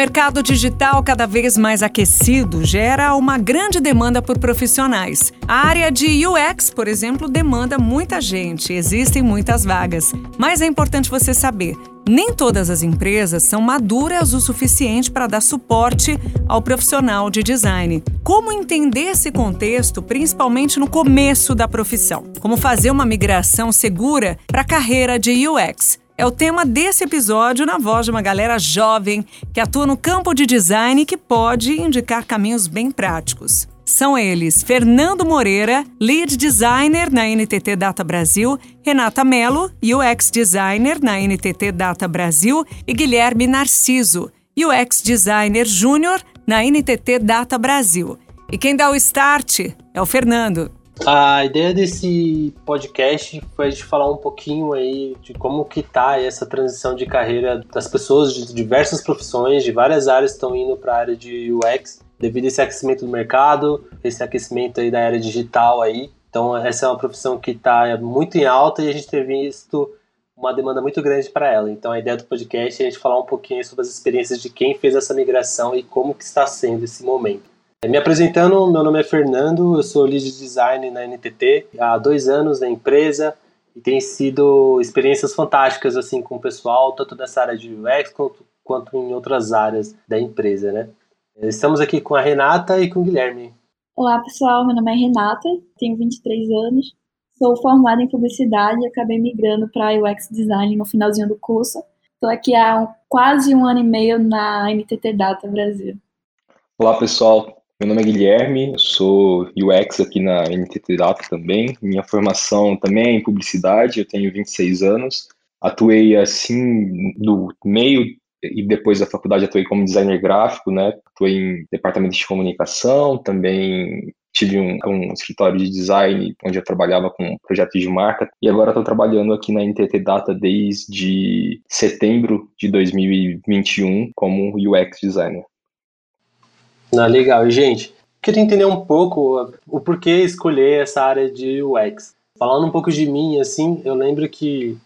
Mercado digital cada vez mais aquecido gera uma grande demanda por profissionais. A área de UX, por exemplo, demanda muita gente, existem muitas vagas. Mas é importante você saber: nem todas as empresas são maduras o suficiente para dar suporte ao profissional de design. Como entender esse contexto, principalmente no começo da profissão? Como fazer uma migração segura para a carreira de UX? É o tema desse episódio na voz de uma galera jovem que atua no campo de design e que pode indicar caminhos bem práticos. São eles Fernando Moreira, Lead Designer na NTT Data Brasil, Renata Mello, UX Designer na NTT Data Brasil e Guilherme Narciso, UX Designer Júnior na NTT Data Brasil. E quem dá o start é o Fernando. A ideia desse podcast foi a gente falar um pouquinho aí de como que tá essa transição de carreira das pessoas de diversas profissões, de várias áreas estão indo para a área de UX devido a esse aquecimento do mercado, esse aquecimento aí da era digital aí. Então essa é uma profissão que está muito em alta e a gente tem visto uma demanda muito grande para ela. Então a ideia do podcast é a gente falar um pouquinho sobre as experiências de quem fez essa migração e como que está sendo esse momento. Me apresentando, meu nome é Fernando, eu sou lead design na NTT há dois anos na empresa e tem sido experiências fantásticas assim com o pessoal, tanto nessa área de UX quanto, quanto em outras áreas da empresa, né? Estamos aqui com a Renata e com o Guilherme. Olá pessoal, meu nome é Renata, tenho 23 anos, sou formada em publicidade e acabei migrando para UX Design no finalzinho do curso. Estou aqui há quase um ano e meio na NTT Data Brasil. Olá pessoal, meu nome é Guilherme, sou UX aqui na NTT Data também. Minha formação também é em publicidade, eu tenho 26 anos. Atuei assim do meio e depois da faculdade atuei como designer gráfico, né? Atuei em departamento de comunicação, também tive um, um, escritório de design onde eu trabalhava com projetos de marca e agora estou trabalhando aqui na NTT Data desde setembro de 2021 como UX designer. Ah, legal. E, gente, queria entender um pouco o porquê escolher essa área de UX. Falando um pouco de mim, assim, eu lembro que,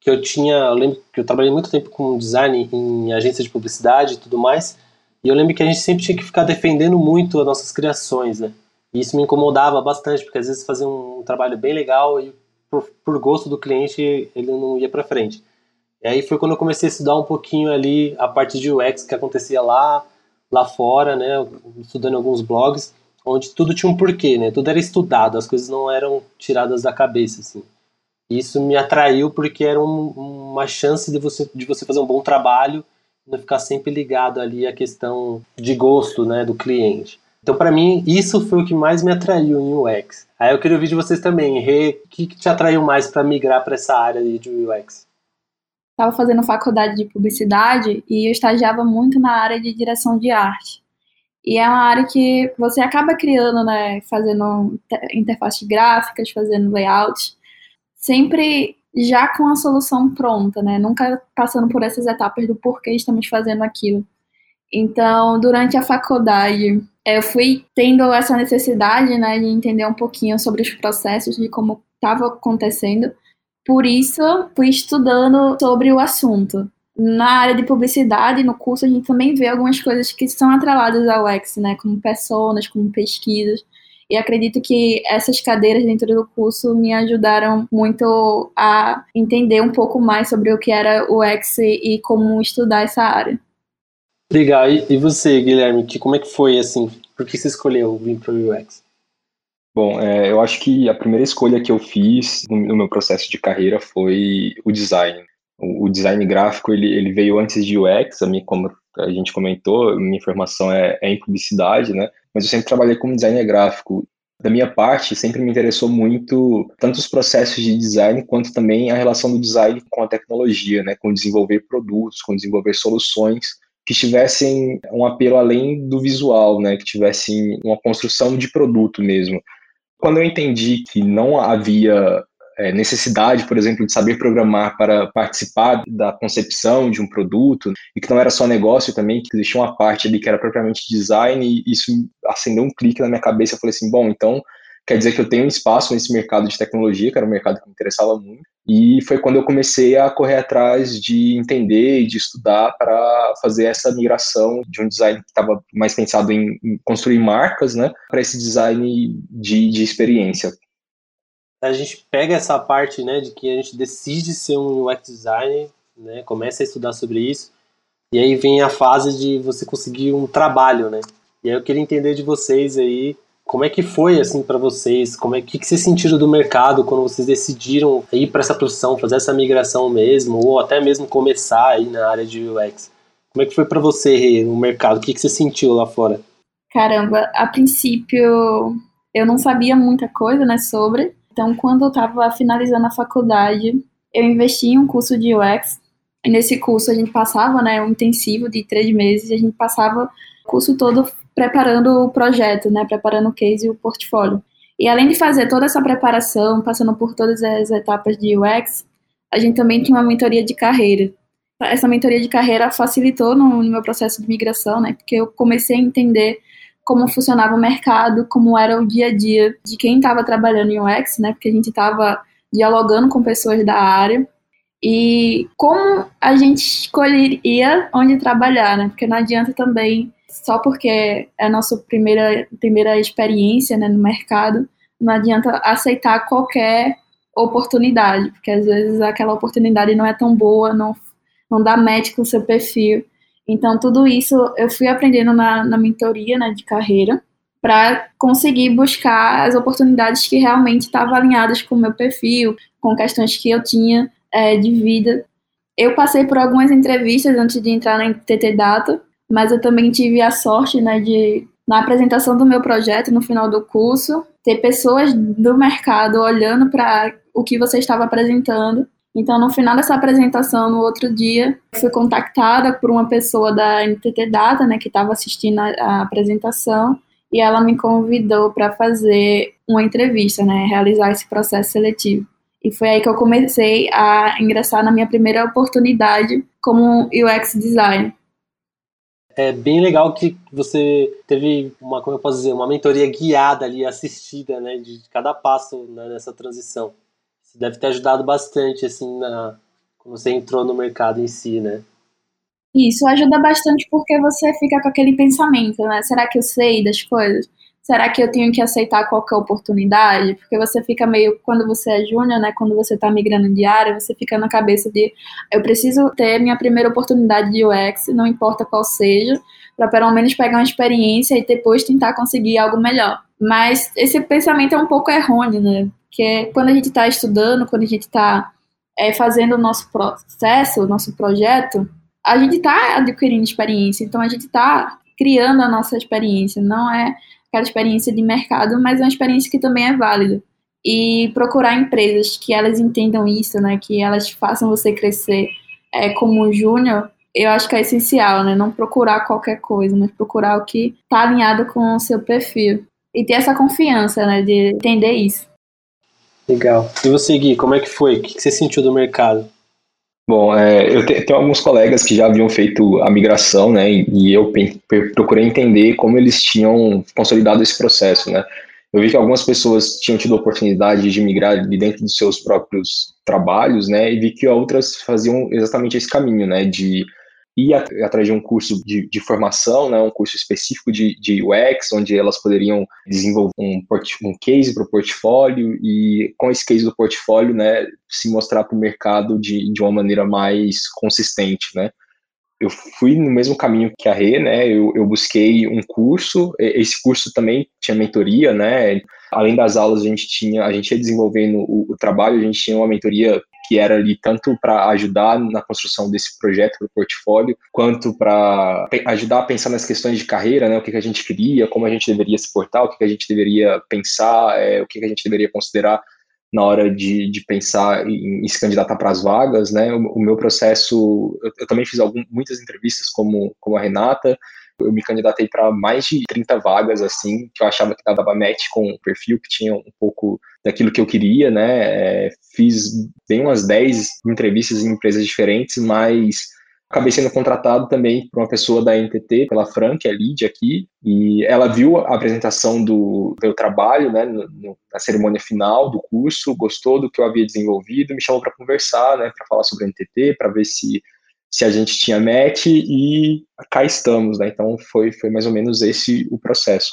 que eu tinha. Eu lembro que eu trabalhei muito tempo com design em agência de publicidade e tudo mais. E eu lembro que a gente sempre tinha que ficar defendendo muito as nossas criações, né? E isso me incomodava bastante, porque às vezes fazia um trabalho bem legal e por, por gosto do cliente ele não ia para frente. E aí foi quando eu comecei a estudar um pouquinho ali a parte de UX que acontecia lá, lá fora, né, estudando alguns blogs, onde tudo tinha um porquê, né, tudo era estudado, as coisas não eram tiradas da cabeça, assim. Isso me atraiu porque era um, uma chance de você, de você fazer um bom trabalho não ficar sempre ligado ali à questão de gosto, né, do cliente. Então, para mim, isso foi o que mais me atraiu em UX. Aí eu queria ouvir de vocês também, Rê, o que, que te atraiu mais para migrar para essa área de UX? Estava fazendo faculdade de publicidade e eu estagiava muito na área de direção de arte. E é uma área que você acaba criando, né, fazendo interfaces gráficas, fazendo layout, sempre já com a solução pronta, né, nunca passando por essas etapas do porquê estamos fazendo aquilo. Então, durante a faculdade, eu fui tendo essa necessidade, né, de entender um pouquinho sobre os processos, de como estava acontecendo, por isso, fui estudando sobre o assunto. Na área de publicidade, no curso, a gente também vê algumas coisas que são atreladas ao UX, né? Como personas, como pesquisas. E acredito que essas cadeiras dentro do curso me ajudaram muito a entender um pouco mais sobre o que era o UX e como estudar essa área. Legal. E você, Guilherme, que, como é que foi assim? Por que você escolheu vir para o UX? Bom, é, eu acho que a primeira escolha que eu fiz no, meu processo de carreira foi o design. O, design gráfico ele, ele veio antes de UX, a minha, como a gente comentou, minha formação é, é em publicidade, né? Mas eu sempre trabalhei como designer gráfico. Da minha parte, sempre me interessou muito tanto os processos de design quanto também a relação do design com a tecnologia, né? Com desenvolver produtos, com desenvolver soluções que tivessem um apelo além do visual, né? Que tivessem uma construção de produto mesmo. Quando eu entendi que não havia é, necessidade, por exemplo, de saber programar para participar da concepção de um produto, e que não era só negócio também, que existia uma parte ali que era propriamente design, e isso acendeu um clique na minha cabeça. Eu falei assim: bom, então quer dizer que eu tenho espaço nesse mercado de tecnologia, que era um mercado que me interessava muito, e foi quando eu comecei a correr atrás de entender e de estudar para fazer essa migração de um design que estava mais pensado em, em, construir marcas, né, para esse design de, de experiência. A gente pega essa parte, né, de que a gente decide ser um UX designer, né, começa a estudar sobre isso, e aí vem a fase de você conseguir um trabalho, né. E aí eu queria entender de vocês aí como é que foi assim para vocês? Como é que, que vocês sentiram do mercado quando vocês decidiram ir para essa profissão, fazer essa migração mesmo, ou até mesmo começar aí na área de UX? Como é que foi para você no mercado? O que, que você sentiu lá fora? Caramba, a princípio eu não sabia muita coisa, né, sobre. Então, quando eu estava finalizando a faculdade, eu investi em um curso de UX. E nesse curso a gente passava, né, um intensivo de três meses. E a gente passava o curso todo preparando o projeto, né, preparando o case e o portfólio. E além de fazer toda essa preparação, passando por todas as etapas de UX, a gente também tinha uma mentoria de carreira. Essa mentoria de carreira facilitou no, meu processo de migração, né, porque eu comecei a entender como funcionava o mercado, como era o dia a dia de quem estava trabalhando em UX, né, porque a gente estava dialogando com pessoas da área. E como a gente escolheria onde trabalhar, né, porque não adianta também só porque é a nossa primeira, primeira experiência né, no mercado, não adianta aceitar qualquer oportunidade, porque às vezes aquela oportunidade não é tão boa, não, não dá match com o seu perfil. Então, tudo isso eu fui aprendendo na, na mentoria né, de carreira para conseguir buscar as oportunidades que realmente estavam alinhadas com o meu perfil, com questões que eu tinha é, de vida. Eu passei por algumas entrevistas antes de entrar na TT Data, mas eu também tive a sorte, né, de na apresentação do meu projeto no final do curso, ter pessoas do mercado olhando para o que você estava apresentando. Então, no final dessa apresentação, no outro dia, fui contactada por uma pessoa da NTT Data, né, que estava assistindo a, a apresentação, e ela me convidou para fazer uma entrevista, né, realizar esse processo seletivo. E foi aí que eu comecei a ingressar na minha primeira oportunidade como UX designer é bem legal que você teve uma, como eu posso dizer, uma mentoria guiada ali, assistida, né, de cada passo né, nessa transição. Isso deve ter ajudado bastante, assim, na, quando você entrou no mercado em si, né? Isso ajuda bastante porque você fica com aquele pensamento, né? Será que eu sei das coisas? Será que eu tenho que aceitar qualquer oportunidade? Porque você fica meio, quando você é júnior, né, quando você está migrando de área, você fica na cabeça de, eu preciso ter minha primeira oportunidade de UX, não importa qual seja, para pelo menos pegar uma experiência e depois tentar conseguir algo melhor. Mas esse pensamento é um pouco errôneo, né? Porque quando a gente está estudando, quando a gente está é, fazendo o nosso processo, o nosso projeto, a gente está adquirindo experiência, então a gente está criando a nossa experiência, não é aquela experiência de mercado, mas é uma experiência que também é válida. E procurar empresas que elas entendam isso, né, que elas façam você crescer é, como júnior, eu acho que é essencial, né, não procurar qualquer coisa, mas procurar o que está alinhado com o seu perfil. E ter essa confiança, né, de entender isso. Legal. E você, Gui, como é que foi? O que você sentiu do mercado? Bom, é, eu te, tenho alguns colegas que já haviam feito a migração, né, e eu procurei entender como eles tinham consolidado esse processo, né. Eu vi que algumas pessoas tinham tido a oportunidade de migrar de dentro dos seus próprios trabalhos, né, e vi que outras faziam exatamente esse caminho, né, de ir atrás de um curso de, de formação, né, um curso específico de, de UX, onde elas poderiam desenvolver um, um case para o portfólio e com esse case do portfólio, né, se mostrar para o mercado de, de uma maneira mais consistente, né. Eu fui no mesmo caminho que a Rê, né, eu, eu busquei um curso, esse curso também tinha mentoria, né, além das aulas a gente tinha, a gente ia desenvolvendo o, o trabalho, a gente tinha uma mentoria que era ali tanto para ajudar na construção desse projeto para o portfólio, quanto para ajudar a pensar nas questões de carreira, né, o que, que a gente queria, como a gente deveria se portar, o que, que a gente deveria pensar, é, o que, que a gente deveria considerar na hora de, de pensar em, em se candidatar para as vagas, né? O, o meu processo, eu, eu, também fiz algum, muitas entrevistas como, como a Renata, Eu me candidatei para mais de 30 vagas, assim, que eu achava que dava match com o perfil, que tinha um pouco daquilo que eu queria, né? É, fiz bem umas 10 entrevistas em empresas diferentes, mas acabei sendo contratado também por uma pessoa da NTT, pela Fran, que é lead aqui, e ela viu a apresentação do meu trabalho, né, no, na cerimônia final do curso, gostou do que eu havia desenvolvido, me chamou para conversar, né, para falar sobre a NTT, para ver se se a gente tinha match e cá estamos, né? Então foi, foi mais ou menos esse o processo.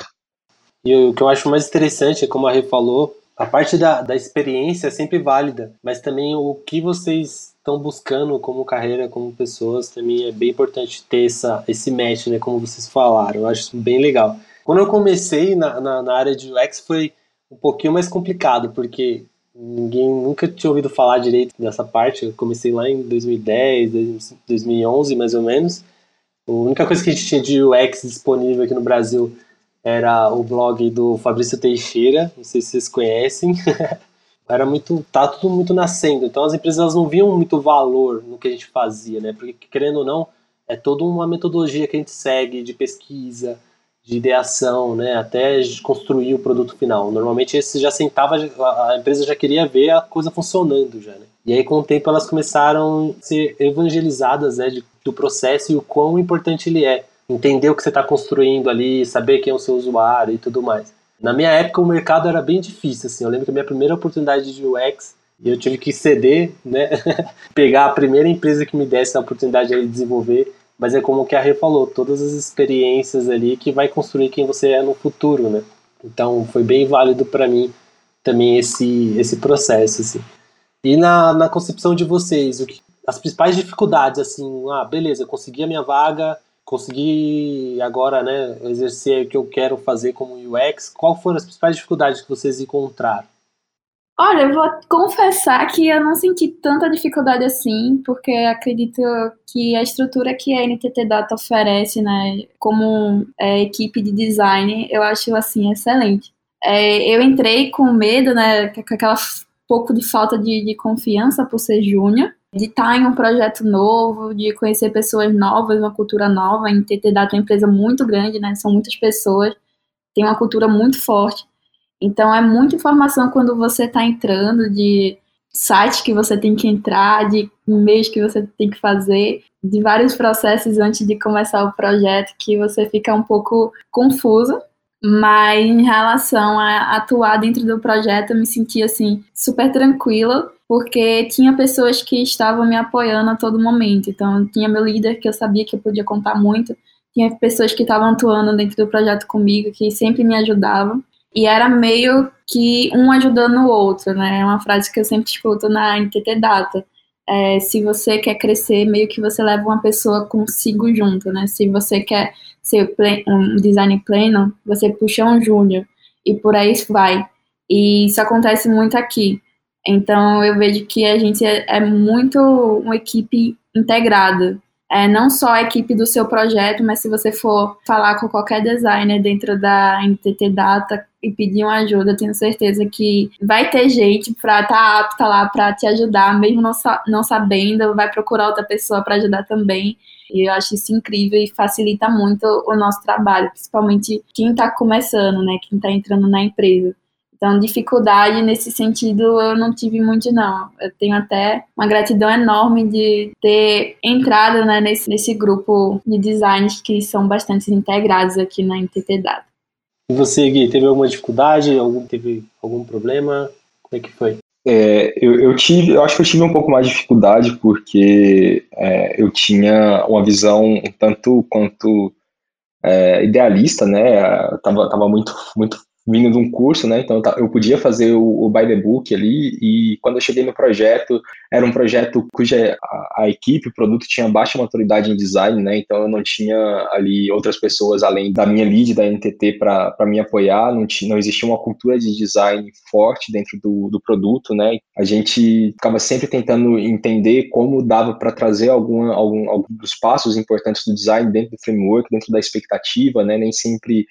E o que eu acho mais interessante é como a Rê falou, a parte da, da experiência é sempre válida, mas também o que vocês estão buscando como carreira, como pessoas, também é bem importante ter essa, esse match, né? Como vocês falaram, eu acho bem legal. Quando eu comecei na, na, na área de UX foi um pouquinho mais complicado, porque ninguém nunca tinha ouvido falar direito dessa parte. Eu comecei lá em 2010, 2011 mais ou menos. A única coisa que a gente tinha de UX disponível aqui no Brasil era o blog do Fabrício Teixeira, não sei se vocês conhecem. era muito, tá tudo muito nascendo. Então as empresas não viam muito valor no que a gente fazia, né? Porque querendo ou não, é toda uma metodologia que a gente segue de pesquisa, de ideação, né, até construir o produto final. Normalmente esse já sentava, a empresa já queria ver a coisa funcionando já, né? E aí com o tempo elas começaram a ser evangelizadas, né, do processo e o quão importante ele é. Entender o que você está construindo ali, saber quem é o seu usuário e tudo mais. Na minha época o mercado era bem difícil, assim. Eu lembro que a minha primeira oportunidade de UX eu tive que ceder, né, pegar a primeira empresa que me desse a oportunidade de desenvolver mas é como que a Rê falou, todas as experiências ali que vai construir quem você é no futuro, né? Então foi bem válido para mim também esse, esse processo, assim. E na, na concepção de vocês, o que, as principais dificuldades, assim, ah, beleza, consegui a minha vaga, consegui agora, né, exercer o que eu quero fazer como UX, qual foram as principais dificuldades que vocês encontraram? Olha, eu vou confessar que eu não senti tanta dificuldade assim, porque acredito que a estrutura que a NTT Data oferece, né, como é, equipe de design, eu acho assim excelente. É, eu entrei com medo, né, com aquela pouco de falta de, de confiança por ser júnior, de estar em um projeto novo, de conhecer pessoas novas, uma cultura nova. A NTT Data é uma empresa muito grande, né, são muitas pessoas, tem uma cultura muito forte. Então é muita informação quando você está entrando de site que você tem que entrar, de e-mails que você tem que fazer, de vários processos antes de começar o projeto que você fica um pouco confusa. Mas em relação a atuar dentro do projeto, eu me senti assim super tranquila, porque tinha pessoas que estavam me apoiando a todo momento. Então, tinha meu líder que eu sabia que eu podia contar muito, tinha pessoas que estavam atuando dentro do projeto comigo que sempre me ajudavam. E era meio que um ajudando o outro, né? É uma frase que eu sempre escuto na NTT Data. É, se você quer crescer, meio que você leva uma pessoa consigo junto, né? Se você quer ser um design pleno, você puxa um júnior e por aí vai. E isso acontece muito aqui. Então eu vejo que a gente é, é muito uma equipe integrada é, não só a equipe do seu projeto, mas se você for falar com qualquer designer dentro da NTT Data e pedir uma ajuda, tenho certeza que vai ter gente para estar tá apta lá para te ajudar, mesmo não, não sabendo, vai procurar outra pessoa para ajudar também. E eu acho isso incrível e facilita muito o nosso trabalho, principalmente quem está começando, né, quem está entrando na empresa. Então, dificuldade nesse sentido eu não tive muito, não. Eu tenho até uma gratidão enorme de ter entrado né, nesse, nesse grupo de designers que são bastante integrados aqui na NTT Data. E você, Gui, teve alguma dificuldade? Algum, teve algum problema? Como é que foi? É, eu, eu, tive, eu acho que eu tive um pouco mais de dificuldade porque é, eu tinha uma visão um tanto quanto é, idealista, né? Eu tava, tava muito, muito vindo de um curso, né? Então eu podia fazer o, o by the book ali e quando eu cheguei no projeto, era um projeto cuja a, a, equipe, o produto tinha baixa maturidade em design, né? Então eu não tinha ali outras pessoas além da minha lead da NTT para me apoiar, não, tinha, não existia uma cultura de design forte dentro do, do produto, né? A gente ficava sempre tentando entender como dava para trazer algum, algum, alguns passos importantes do design dentro do framework, dentro da expectativa, né? Nem sempre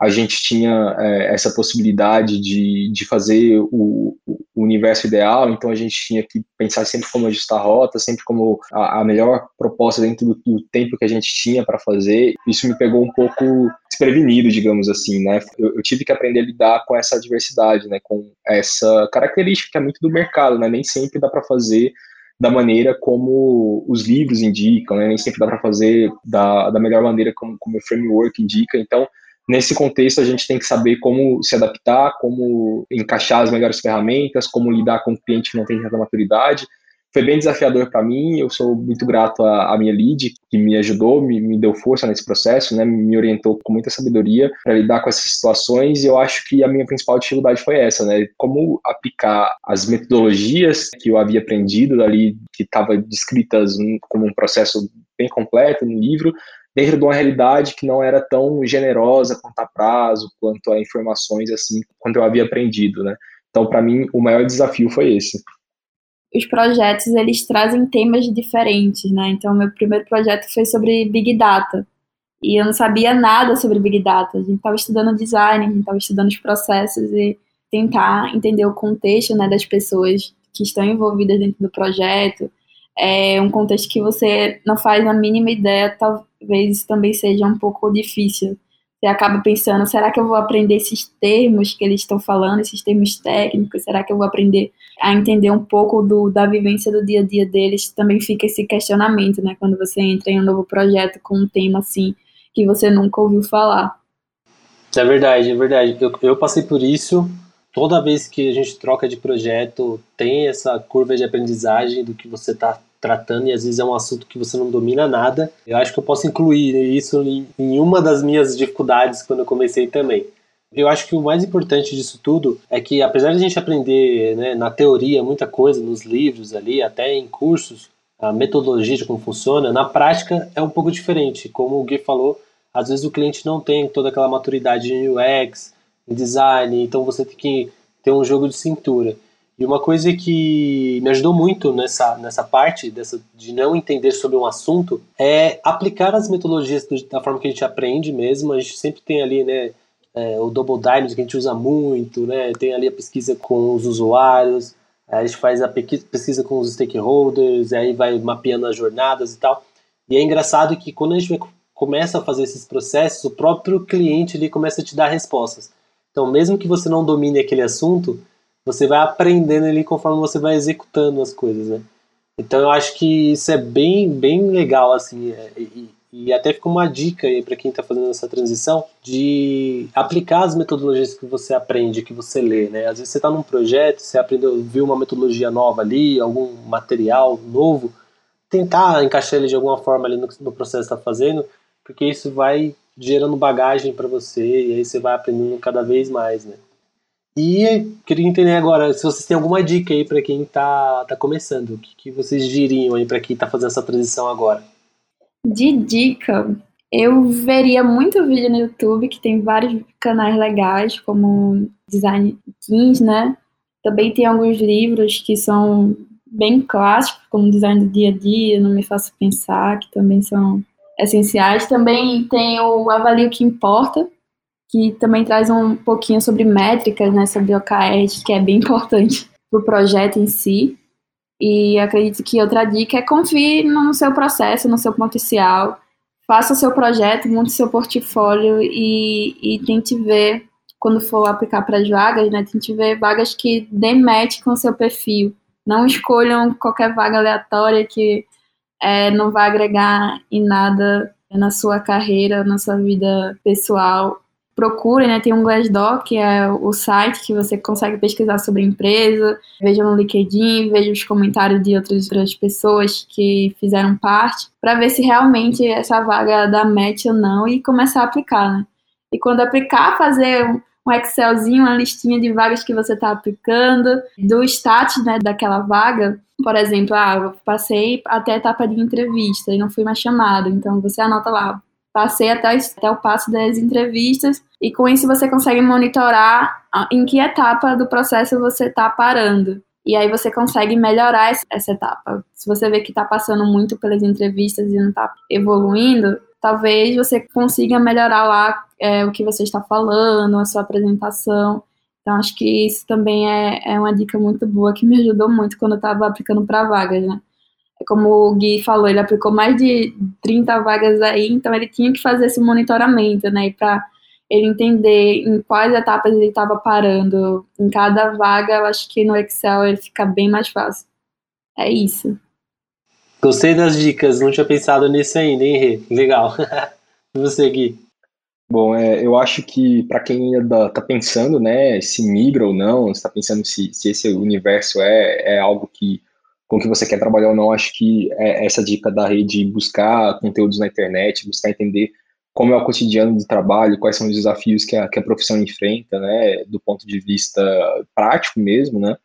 a gente tinha é, essa possibilidade de, de fazer o, o, universo ideal, então a gente tinha que pensar sempre como ajustar a rota, sempre como a, a melhor proposta dentro do, do, tempo que a gente tinha para fazer. Isso me pegou um pouco desprevenido, digamos assim, né? Eu, eu, tive que aprender a lidar com essa diversidade, né? Com essa característica que é muito do mercado, né? Nem sempre dá para fazer da maneira como os livros indicam, né? nem sempre dá para fazer da, da melhor maneira como, como o framework indica. Então, nesse contexto, a gente tem que saber como se adaptar, como encaixar as melhores ferramentas, como lidar com o cliente que não tem tanta maturidade foi bem desafiador para mim. Eu sou muito grato à, à, minha lead, que me ajudou, me, me deu força nesse processo, né, me orientou com muita sabedoria para lidar com essas situações. E eu acho que a minha principal dificuldade foi essa, né? Como aplicar as metodologias que eu havia aprendido ali, que estavam descritas como um processo bem completo no livro, dentro de uma realidade que não era tão generosa quanto a prazo, quanto a informações assim, quanto eu havia aprendido, né? Então, para mim, o maior desafio foi esse os projetos eles trazem temas diferentes, né? Então, meu primeiro projeto foi sobre Big Data. E eu não sabia nada sobre Big Data. A gente estava estudando design, a gente estava estudando os processos e tentar entender o contexto né, das pessoas que estão envolvidas dentro do projeto. É um contexto que você não faz a mínima ideia, talvez também seja um pouco difícil você acaba pensando, será que eu vou aprender esses termos que eles estão falando, esses termos técnicos? Será que eu vou aprender a entender um pouco do, da vivência do dia a dia deles? Também fica esse questionamento, né? Quando você entra em um novo projeto com um tema assim que você nunca ouviu falar. É verdade, é verdade. Eu, eu passei por isso. Toda vez que a gente troca de projeto, tem essa curva de aprendizagem do que você está tratando e às vezes é um assunto que você não domina nada. Eu acho que eu posso incluir isso em, uma das minhas dificuldades quando eu comecei também. Eu acho que o mais importante disso tudo é que, apesar de a gente aprender né, na teoria muita coisa, nos livros ali, até em cursos, a metodologia de como funciona, na prática é um pouco diferente. Como o Gui falou, às vezes o cliente não tem toda aquela maturidade em UX, em design, então você tem que ter um jogo de cintura. E uma coisa que me ajudou muito nessa, nessa parte dessa, de não entender sobre um assunto é aplicar as metodologias do, da forma que a gente aprende mesmo. A gente sempre tem ali, né, é, o Double Diamond que a gente usa muito, né, tem ali a pesquisa com os usuários, a gente faz a pesquisa com os stakeholders, aí vai mapeando as jornadas e tal. E é engraçado que quando a gente começa a fazer esses processos, o próprio cliente ele começa a te dar respostas. Então, mesmo que você não domine aquele assunto, você vai aprendendo ali conforme você vai executando as coisas, né? Então eu acho que isso é bem, bem legal, assim, é, e, e até fica uma dica aí para quem está fazendo essa transição de aplicar as metodologias que você aprende, que você lê, né? Às vezes você está num projeto, você aprendeu, viu uma metodologia nova ali, algum material novo, tentar encaixar ele de alguma forma ali no, no processo que está fazendo, porque isso vai gerando bagagem para você e aí você vai aprendendo cada vez mais, né? E queria entender agora se vocês têm alguma dica aí para quem está tá começando. O que, que vocês diriam aí para quem está fazendo essa transição agora? De dica, eu veria muito vídeo no YouTube, que tem vários canais legais, como Design Kings, né? Também tem alguns livros que são bem clássicos, como Design do Dia a Dia, Não Me Faça Pensar, que também são essenciais. Também tem o Avalio que Importa, que também traz um pouquinho sobre métricas, né, sobre OKRs, que é bem importante para o projeto em si. E acredito que outra dica é confie no seu processo, no seu potencial, faça o seu projeto, monte seu portfólio e, e tente ver, quando for aplicar para as vagas, né, tente ver vagas que dêem match com o seu perfil. Não escolham qualquer vaga aleatória que é, não vai agregar em nada na sua carreira, na sua vida pessoal procure, né? Tem um Glassdoor, que é o site que você consegue pesquisar sobre a empresa, veja no LinkedIn, veja os comentários de outras, outras pessoas que fizeram parte, para ver se realmente essa vaga dá match ou não e começar a aplicar, né? E quando aplicar, fazer um Excelzinho, uma listinha de vagas que você está aplicando, do status né, daquela vaga. Por exemplo, ah, eu passei até a etapa de entrevista e não fui mais chamado. Então você anota lá, passei até, até o passo das entrevistas e com isso você consegue monitorar em que etapa do processo você está parando. E aí você consegue melhorar essa etapa. Se você vê que está passando muito pelas entrevistas e não está evoluindo, talvez você consiga melhorar lá é, o que você está falando, a sua apresentação. Então, acho que isso também é, é uma dica muito boa que me ajudou muito quando eu estava aplicando para vagas, né? É como o Gui falou, ele aplicou mais de 30 vagas aí, então ele tinha que fazer esse monitoramento, né? Para ele entender em quais etapas ele estava parando em cada vaga, eu acho que no Excel ele fica bem mais fácil. É isso. Gostei das dicas, não tinha pensado nisso ainda, hein, Rê? Legal. e você, Gui? Bom, é, eu acho que para quem ainda está pensando, né, se migra ou não, está pensando se, se esse universo é, é algo que com que você quer trabalhar ou não, acho que é essa dica da rede buscar conteúdos na internet, buscar entender como é o cotidiano do trabalho, quais são os desafios que a, que a profissão enfrenta, né, do ponto de vista prático mesmo, né,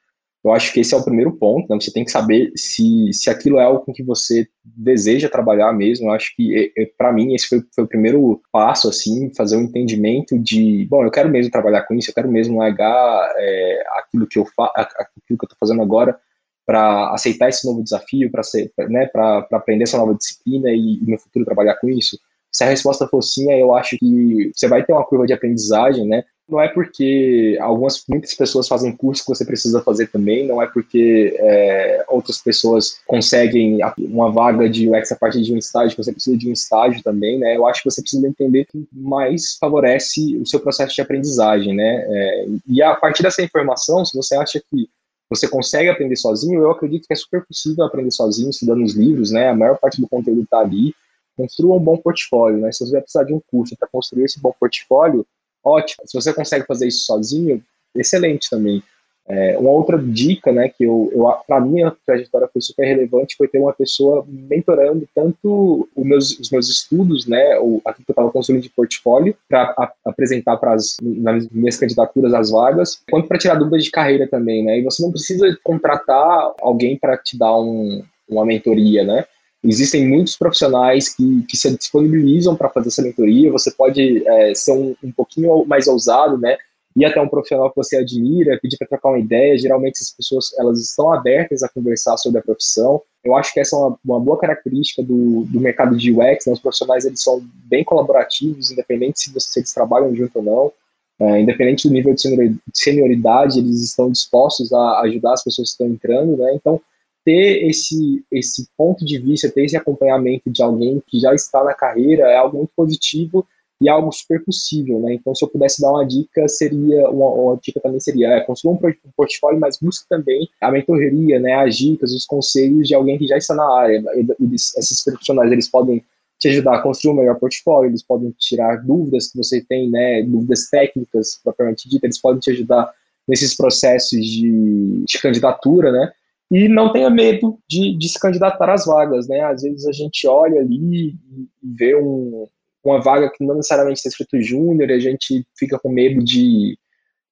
eu acho que esse é o primeiro ponto, né? Você tem que saber se, se aquilo é algo com que você deseja trabalhar mesmo. Eu acho que, para mim, esse foi, foi, o primeiro passo, assim, fazer um entendimento de, bom, eu quero mesmo trabalhar com isso, eu quero mesmo largar é, aquilo que eu fa aquilo que eu estou fazendo agora para aceitar esse novo desafio, para né, aprender essa nova disciplina e, e no futuro trabalhar com isso. Se a resposta for sim, eu acho que você vai ter uma curva de aprendizagem, né? Não é porque algumas muitas pessoas fazem curso que você precisa fazer também, não é porque é, outras pessoas conseguem uma vaga de UX a partir de um estágio que você precisa de um estágio também, né? Eu acho que você precisa entender que mais favorece o seu processo de aprendizagem, né? É, e a partir dessa informação, se você acha que você consegue aprender sozinho, eu acredito que é super possível aprender sozinho, estudando os livros, né? A maior parte do conteúdo está ali. Construa um bom portfólio, né? Se você vai precisar de um curso para construir esse bom portfólio, ótimo. Se você consegue fazer isso sozinho, excelente também. É, uma outra dica, né, que eu, eu para mim a trajetória foi super relevante, foi ter uma pessoa mentorando tanto os meus, os meus estudos, né, o, aquilo que eu estava construindo de portfólio, para apresentar para as minhas candidaturas às vagas, quanto para tirar dúvidas de carreira também, né, e você não precisa contratar alguém para te dar um, uma mentoria, né, Existem muitos profissionais que, que se disponibilizam para fazer essa mentoria. Você pode é, ser um, um pouquinho mais ousado, né? Ir até um profissional que você admira, pedir para trocar uma ideia. Geralmente, as pessoas elas estão abertas a conversar sobre a profissão. Eu acho que essa é uma, uma boa característica do, do mercado de UX. Né? Os profissionais eles são bem colaborativos, independente se eles trabalham junto ou não. É, independente do nível de senioridade, eles estão dispostos a ajudar as pessoas que estão entrando, né? Então, ter esse, esse ponto de vista, ter esse acompanhamento de alguém que já está na carreira é algo muito positivo e algo super possível, né? Então, se eu pudesse dar uma dica, seria uma, uma dica também seria é, um, um portfólio, mas busque também a mentoria, né? As dicas, os conselhos de alguém que já está na área. Eles, esses profissionais, eles podem te ajudar a construir um melhor portfólio, eles podem tirar dúvidas que você tem, né? Dúvidas técnicas propriamente dita, eles podem te ajudar nesses processos de, de candidatura, né? E não tenha medo de, de, se candidatar às vagas, né? Às vezes a gente olha ali e vê um, uma vaga que não necessariamente está escrito júnior a gente fica com medo de,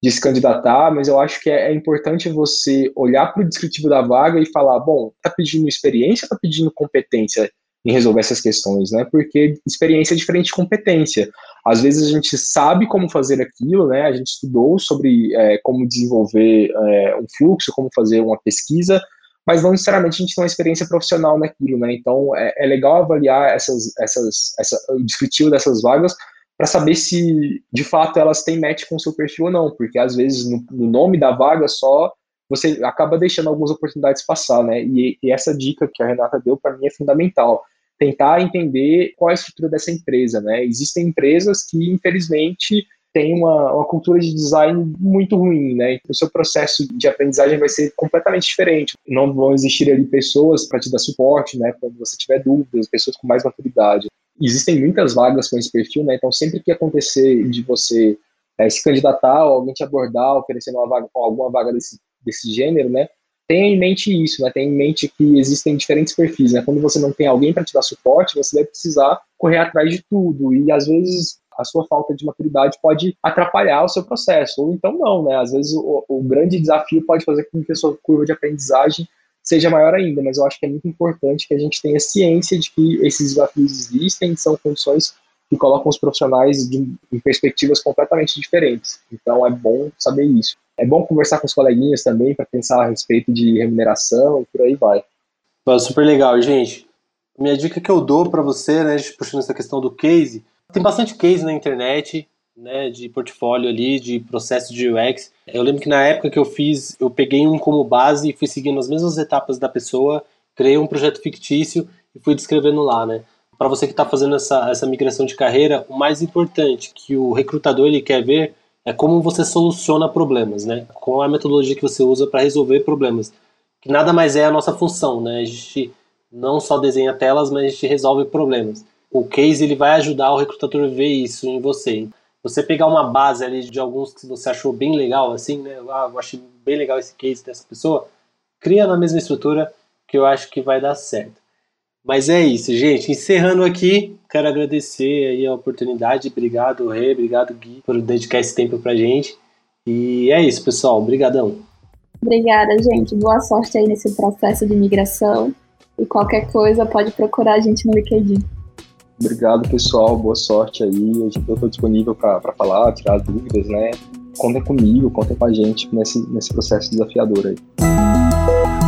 de se candidatar, mas eu acho que é, é importante você olhar para o descritivo da vaga e falar, bom, está pedindo experiência, está pedindo competência em resolver essas questões, né? Porque experiência é diferente de competência. Às vezes a gente sabe como fazer aquilo, né? A gente estudou sobre é, como desenvolver é, um fluxo, como fazer uma pesquisa, mas não necessariamente a gente tem uma experiência profissional naquilo, né? Então é, é legal avaliar essas, essas, essa, o descritivo dessas vagas para saber se de fato elas têm match com o seu perfil ou não, porque às vezes no, no nome da vaga só você acaba deixando algumas oportunidades passar, né? E, e essa dica que a Renata deu para mim é fundamental tentar entender qual é a estrutura dessa empresa, né? Existem empresas que, infelizmente, têm uma, uma cultura de design muito ruim, né? O seu processo de aprendizagem vai ser completamente diferente. Não vão existir ali pessoas para te dar suporte, né? Quando você tiver dúvidas, pessoas com mais maturidade. Existem muitas vagas com esse perfil, né? Então, sempre que acontecer de você é, se candidatar ou alguém te abordar oferecendo uma vaga, alguma vaga desse, desse gênero, né? Tenha em mente isso, né? Tenha em mente que existem diferentes perfis, né? Quando você não tem alguém para te dar suporte, você vai precisar correr atrás de tudo e às vezes a sua falta de maturidade pode atrapalhar o seu processo, ou então não, né? Às vezes o, o grande desafio pode fazer com que a sua curva de aprendizagem seja maior ainda, mas eu acho que é muito importante que a gente tenha ciência de que esses desafios existem, são condições que colocam os profissionais de, em perspectivas completamente diferentes. Então é bom saber isso. É bom conversar com os coleguinhas também para pensar a respeito de remuneração e por aí vai. Super legal, gente. Minha dica que eu dou para você, né, puxando essa questão do case, tem bastante case na internet, né, de portfólio ali, de processo de UX. Eu lembro que na época que eu fiz, eu peguei um como base e fui seguindo as mesmas etapas da pessoa, criei um projeto fictício e fui descrevendo lá, né. Para você que está fazendo essa, essa migração de carreira, o mais importante que o recrutador ele quer ver é como você soluciona problemas, né? Qual é a metodologia que você usa para resolver problemas. Que nada mais é a nossa função, né? A gente não só desenha telas, mas a gente resolve problemas. O case ele vai ajudar o recrutador a ver isso em você. Você pegar uma base ali de alguns que você achou bem legal, assim, né? Ah, eu achei bem legal esse case dessa pessoa. Cria na mesma estrutura que eu acho que vai dar certo. Mas é isso, gente. Encerrando aqui, quero agradecer aí a oportunidade. Obrigado, Rê, obrigado, Gui, por dedicar esse tempo pra gente. E é isso, pessoal. Obrigadão. Obrigada, gente. Boa sorte aí nesse processo de migração. E qualquer coisa, pode procurar a gente no LinkedIn. Obrigado, pessoal. Boa sorte aí. Eu estou disponível para falar, tirar dúvidas, né? Contem comigo, contem com a gente nesse, nesse processo desafiador aí.